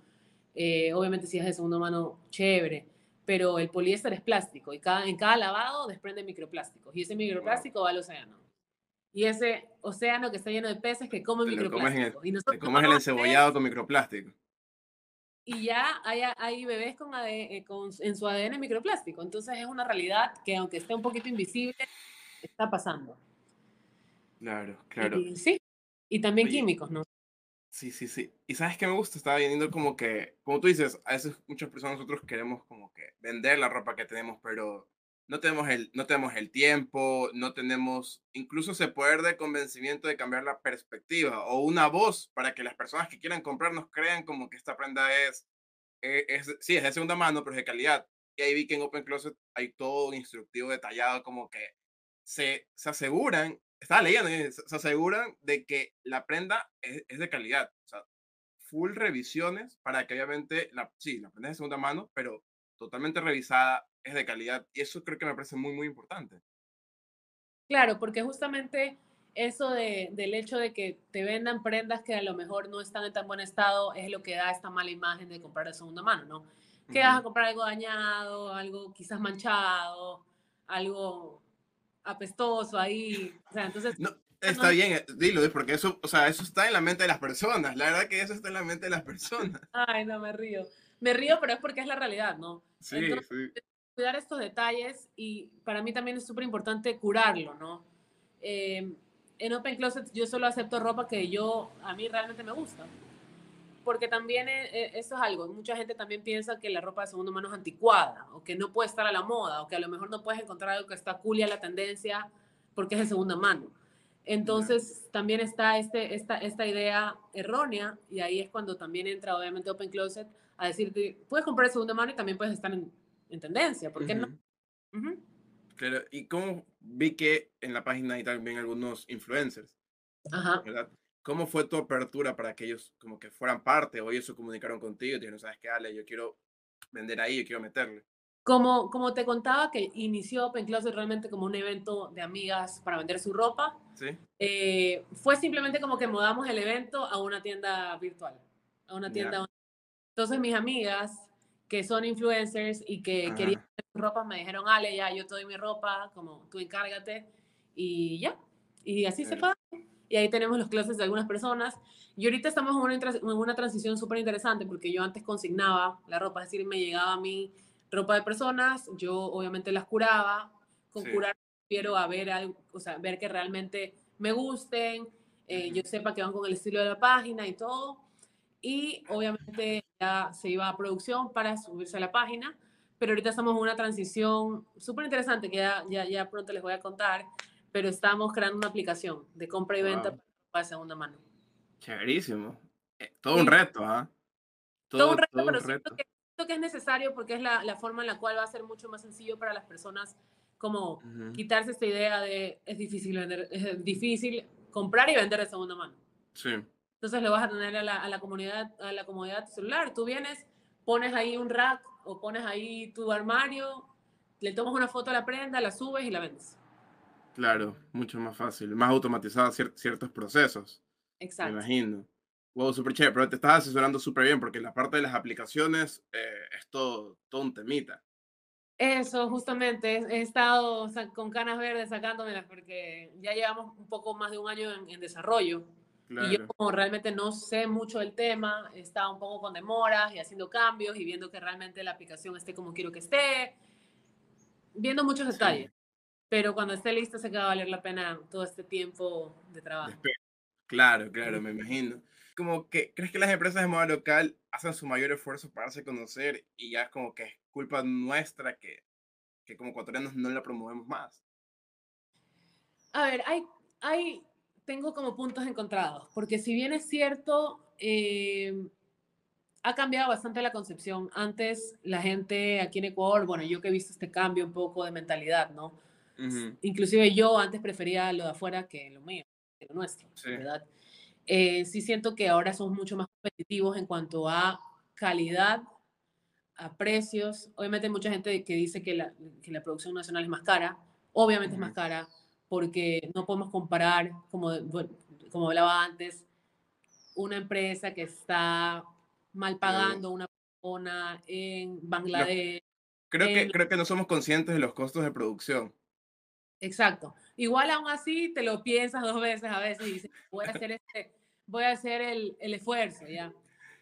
eh, obviamente si es de segunda mano, chévere, pero el poliéster es plástico y cada, en cada lavado desprende microplásticos y ese microplástico va al océano. Y ese océano que está lleno de peces que comen microplásticos. y nosotros te comes el encebollado con microplástico y ya hay, hay bebés con, eh, con, en su ADN microplástico. Entonces es una realidad que aunque esté un poquito invisible, está pasando. Claro, claro. Y, sí, y también químicos, ¿no? Sí, sí, sí. Y sabes qué me gusta, estaba viendo como que, como tú dices, a veces muchas personas nosotros queremos como que vender la ropa que tenemos, pero no tenemos el, no tenemos el tiempo, no tenemos incluso ese poder de convencimiento de cambiar la perspectiva o una voz para que las personas que quieran comprarnos crean como que esta prenda es, eh, es, sí, es de segunda mano, pero es de calidad. Y ahí vi que en Open Closet hay todo un instructivo detallado como que se, se aseguran, estaba leyendo, se aseguran de que la prenda es, es de calidad. O sea, full revisiones para que obviamente, la, sí, la prenda es de segunda mano, pero totalmente revisada, es de calidad. Y eso creo que me parece muy, muy importante. Claro, porque justamente eso de, del hecho de que te vendan prendas que a lo mejor no están en tan buen estado es lo que da esta mala imagen de comprar de segunda mano, ¿no? Que vas a comprar algo dañado, algo quizás manchado, algo apestoso ahí. O sea, entonces... No, está bien, eh, dilo, porque eso, o sea, eso está en la mente de las personas. La verdad que eso está en la mente de las personas. Ay, no, me río. Me río, pero es porque es la realidad, ¿no? Sí, sí. Cuidar estos detalles y para mí también es súper importante curarlo, ¿no? Eh, en Open Closet yo solo acepto ropa que yo, a mí realmente me gusta. Porque también eh, eh, eso es algo, mucha gente también piensa que la ropa de segunda mano es anticuada, o que no puede estar a la moda, o que a lo mejor no puedes encontrar algo que está cool y a la tendencia porque es de segunda mano. Entonces también está este, esta, esta idea errónea y ahí es cuando también entra obviamente Open Closet a decirte, puedes comprar de segunda mano y también puedes estar en, tendencia, ¿por qué no? Claro, y como vi que en la página hay también algunos influencers, Ajá. ¿verdad? ¿Cómo fue tu apertura para que ellos como que fueran parte o ellos se comunicaron contigo? Dijeron, ¿sabes qué, Ale? Yo quiero vender ahí, yo quiero meterle. Como, como te contaba que inició Open Closet realmente como un evento de amigas para vender su ropa, ¿Sí? Eh, fue simplemente como que mudamos el evento a una tienda virtual, a una tienda. Entonces mis amigas que son influencers y que querían ropa, me dijeron, Ale, ya, yo te doy mi ropa, como tú encárgate, y ya. Y así se fue. Y ahí tenemos los clases de algunas personas. Y ahorita estamos en una, en una transición súper interesante porque yo antes consignaba la ropa, es decir, me llegaba a mí ropa de personas, yo obviamente las curaba. Con curar quiero a ver, o sea, ver que realmente me gusten, eh, yo sepa que van con el estilo de la página y todo. Y obviamente ya se iba a producción para subirse a la página, pero ahorita estamos en una transición súper interesante que ya, ya, ya, pronto les voy a contar, pero estamos creando una aplicación de compra y venta para segunda mano. Chéverísimo. Eh, todo un reto, ¿ah? Todo, un reto, pero Siento, que, que, es necesario porque es la, la, forma en la cual va a ser mucho más sencillo para las personas como quitarse esta idea de es difícil vender, es difícil comprar y vender de segunda mano. Sí. Entonces lo vas a tener a la, a la, comunidad, a la comodidad celular. Tú vienes, pones ahí un rack o pones ahí tu armario, le tomas una foto a la prenda, la subes y la vendes. Claro, mucho más fácil, más automatizada ciertos procesos. Exacto. Me imagino. Wow, súper chévere, pero te estás asesorando súper bien porque la parte de las aplicaciones eh, es todo, todo un temita. Eso, justamente, he estado con canas verdes sacándomelas porque ya llevamos un poco más de un año en desarrollo. Y yo como realmente no sé mucho del tema, estaba un poco con demoras y haciendo cambios y viendo que realmente la aplicación esté como quiero que esté, viendo muchos detalles. Pero cuando esté lista se va a valer la pena todo este tiempo de trabajo. Claro, claro, me imagino. Como que, ¿crees que las empresas de moda local hacen su mayor esfuerzo para darse a conocer y ya es como que es culpa nuestra que, que como ecuatorianos no la promovemos más? A ver, hay, hay tengo como puntos encontrados, porque si bien es cierto, eh, ha cambiado bastante la concepción. Antes la gente aquí en Ecuador, bueno, yo que he visto este cambio un poco de mentalidad, ¿no? Inclusive yo antes prefería lo de afuera que lo mío, que lo nuestro, ¿verdad? Eh, sí siento que ahora somos mucho más competitivos en cuanto a calidad, a precios. Obviamente hay mucha gente que dice que la, que la producción nacional es más cara, obviamente es más cara, porque no podemos comparar, como, como hablaba antes, una empresa que está mal pagando una persona en Bangladesh. Creo, que, creo que no somos conscientes de los costos de producción. Exacto. Igual aún así te lo piensas dos veces a veces y dices, voy a hacer, este, voy a hacer el, el esfuerzo, ¿ya?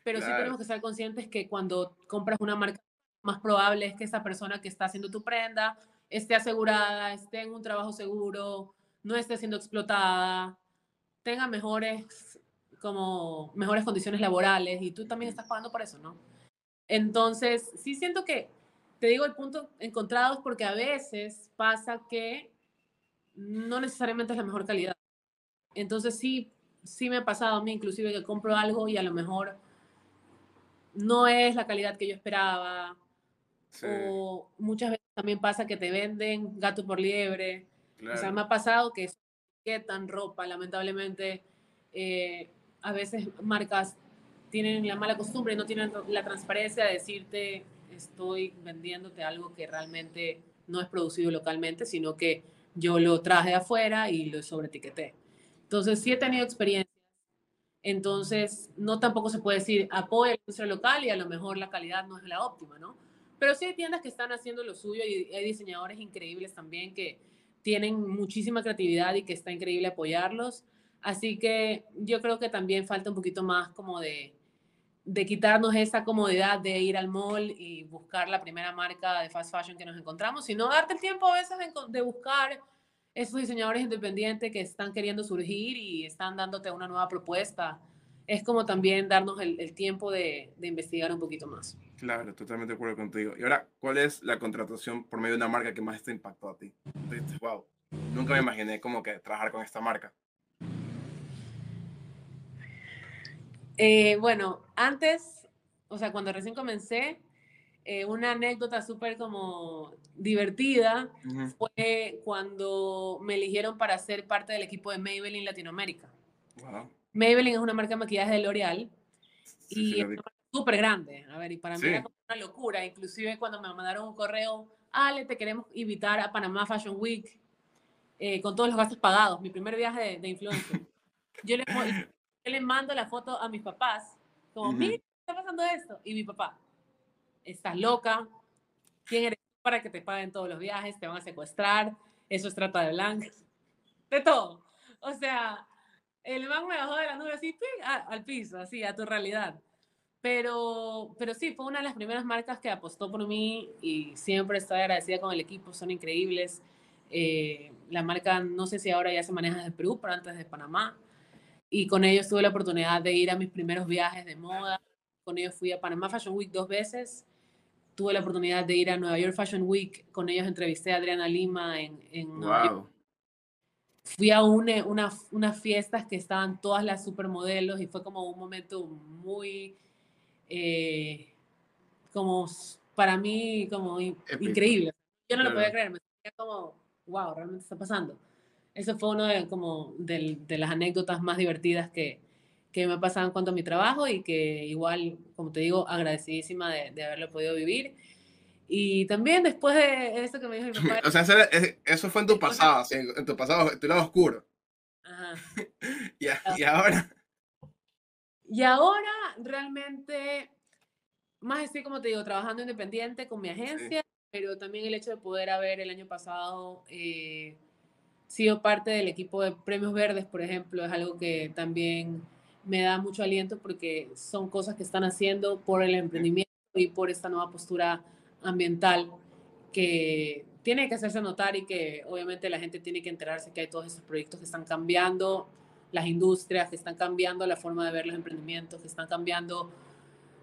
Pero sí tenemos que estar conscientes que cuando compras una marca, más probable es que esa persona que está haciendo tu prenda esté asegurada, esté en un trabajo seguro, no esté siendo explotada, tenga mejores, como, mejores condiciones laborales y tú también estás pagando por eso, ¿no? Entonces, sí siento que, te digo el punto encontrados porque a veces pasa que no necesariamente es la mejor calidad. Entonces sí, sí me ha pasado a mí inclusive que compro algo y a lo mejor no es la calidad que yo esperaba. O muchas veces también pasa que te venden gato por liebre. O sea, me ha pasado que etiquetan ropa, lamentablemente. Eh, a veces marcas tienen la mala costumbre no tienen la transparencia de decirte estoy vendiéndote algo que realmente no es producido localmente, sino que yo lo traje de afuera y lo sobreetiqueté. Entonces, sí he tenido experiencias. Entonces, no tampoco se puede decir apoya la industria local y a lo mejor la calidad no es la óptima, ¿no? Pero sí hay tiendas que están haciendo lo suyo y hay diseñadores increíbles también que tienen muchísima creatividad y que está increíble apoyarlos. Así que yo creo que también falta un poquito más como de, de quitarnos esa comodidad de ir al mall y buscar la primera marca de fast fashion que nos encontramos, sino darte el tiempo a veces de buscar esos diseñadores independientes que están queriendo surgir y están dándote una nueva propuesta. Es como también darnos el, tiempo de, de, investigar un poquito más. Claro, totalmente de acuerdo contigo. Y ahora, ¿cuál es la contratación por medio de una marca que más te impactó a ti? wow, nunca me imaginé como que trabajar con esta marca. Eh, bueno, antes, o sea, cuando recién comencé, eh, una anécdota súper como divertida fue cuando me eligieron para ser parte del equipo de Maybelline Latinoamérica. Maybelline es una marca de maquillaje de L'Oreal y es súper grande. A ver, y para mí era una locura. Inclusive cuando me mandaron un correo, Ale, te queremos invitar a Panamá Fashion Week eh, con todos los gastos pagados. Mi primer viaje de, de influencer. Yo le, yo le mando la foto a mis papás, como, mira, está pasando esto. Y mi papá, estás loca, ¿quién eres para que te paguen todos los viajes? Te van a secuestrar, eso es trata de blancas, de todo. O sea, el man me bajó de la nube así, al piso, así, a tu realidad. Pero, pero sí, fue una de las primeras marcas que apostó por mí y siempre estoy agradecida con el equipo, son increíbles. Eh, la marca, no sé si ahora ya se maneja desde Perú, pero antes de Panamá y con ellos tuve la oportunidad de ir a mis primeros viajes de moda. Con ellos fui a Panamá Fashion Week dos veces. Tuve la oportunidad de ir a Nueva York Fashion Week. Con ellos entrevisté a Adriana Lima en, en Nueva York. Fui a una, una, unas fiestas que estaban todas las supermodelos y fue como un momento muy, eh, como para mí, como increíble. Yo no lo podía creer, me sentía como, wow, realmente está pasando eso fue uno de, como de, de las anécdotas más divertidas que, que me pasaban cuanto a mi trabajo y que igual, como te digo, agradecidísima de, de haberlo podido vivir. Y también después de eso que me dijo mi papá... o sea, eso fue en tu pasado, en tu pasado, tu lado oscuro. Ajá. y, y ahora... Y ahora realmente, más estoy, como te digo, trabajando independiente con mi agencia, pero también el hecho de poder haber el año pasado... Eh, sido parte del equipo de Premios Verdes, por ejemplo, es algo que también me da mucho aliento porque son cosas que están haciendo por el emprendimiento y por esta nueva postura ambiental que tiene que hacerse notar y que obviamente la gente tiene que enterarse que hay todos estos proyectos que están cambiando las industrias, que están cambiando la forma de ver los emprendimientos, que están cambiando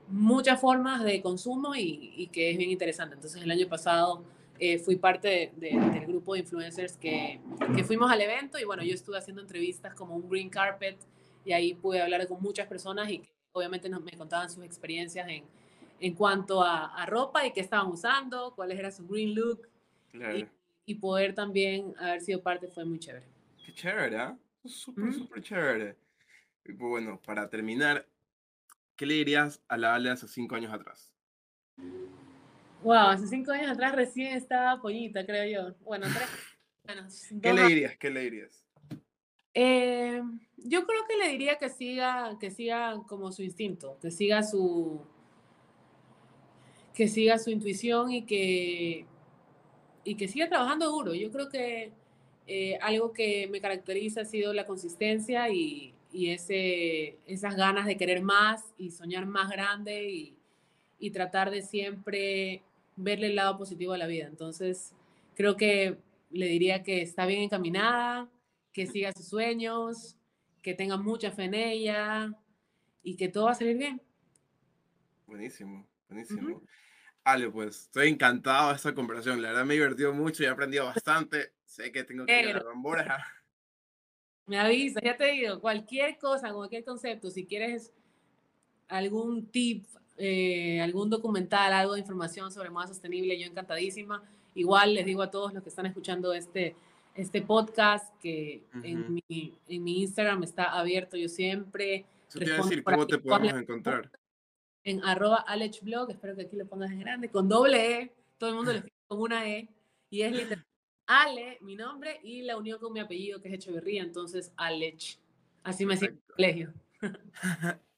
muchas formas de consumo y, y que es bien interesante. Entonces el año pasado eh, fui parte del grupo de influencers que, que, fuimos al evento y bueno, yo estuve haciendo entrevistas como un green carpet y ahí pude hablar con muchas personas y que obviamente nos, me contaban sus experiencias en, en cuanto a, a, ropa y qué estaban usando, cuál era su green look y, y, poder también haber sido parte fue muy chévere. Qué chévere, ¿eh? Súper, súper chévere. Y pues bueno, para terminar, ¿qué le dirías a la Ale hace cinco años atrás? Wow, hace cinco años atrás recién estaba pollita, creo yo. Bueno, tres. ¿Qué le dirías? ¿Qué le dirías? Eh, yo creo que le diría que siga, que siga como su instinto, que siga su, que siga su intuición y que, y que siga trabajando duro. Yo creo que eh, algo que me caracteriza ha sido la consistencia y, y ese, esas ganas de querer más y soñar más grande y, y tratar de siempre verle el lado positivo a la vida. Entonces, creo que le diría que está bien encaminada, que siga sus sueños, que tenga mucha fe en ella y que todo va a salir bien. Buenísimo, buenísimo. Ale, pues estoy encantado de esta conversación. La verdad me he divertido mucho y he aprendido bastante. sé que tengo que ir a la Me avisa, ya te digo, cualquier cosa, cualquier concepto, si quieres algún tip, eh, algún documental, algo de información sobre moda sostenible, yo encantadísima. Igual les digo a todos los que están escuchando este, este podcast que en, mi, en mi Instagram está abierto, yo siempre... te decir, ¿cómo te podemos encontrar? En arroba alechblog, espero que aquí lo pongas en grande, con doble E, todo el mundo le escribe con una E, y es literal Ale, mi nombre, y la unión con mi apellido, que es Echeverría, entonces Alech. Así me siento en el colegio.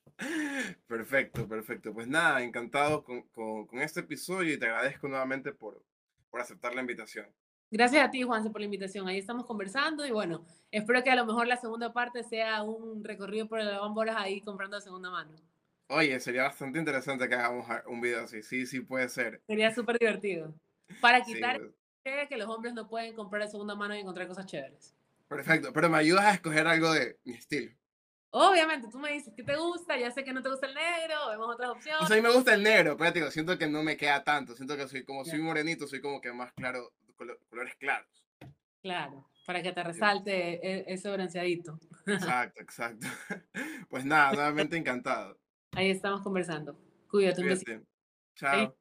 Perfecto, perfecto. Pues nada, encantado con, con, este episodio y te agradezco nuevamente por, por aceptar la invitación. Gracias a ti, Juanse, por la invitación. Ahí estamos conversando y bueno, espero que a lo mejor la segunda parte sea un recorrido por el Bamboras ahí comprando de segunda mano. Oye, sería bastante interesante que hagamos un video así. Sí, sí, puede ser. Sería súper divertido. Para quitar que los hombres no pueden comprar de segunda mano y encontrar cosas chéveres. Perfecto, pero me ayudas a escoger algo de mi estilo. Obviamente, tú me dices que te gusta, ya sé que no te gusta el negro, vemos otras opciones. O sea, a mí me gusta el negro, pero digo, siento que no me queda tanto, siento que soy como soy morenito, soy como que más claro, colores claros. Claro, para que te resalte e, ese bronceadito. Exacto, exacto. Pues nada, nuevamente encantado. Ahí estamos conversando. Cuídate, un Chao.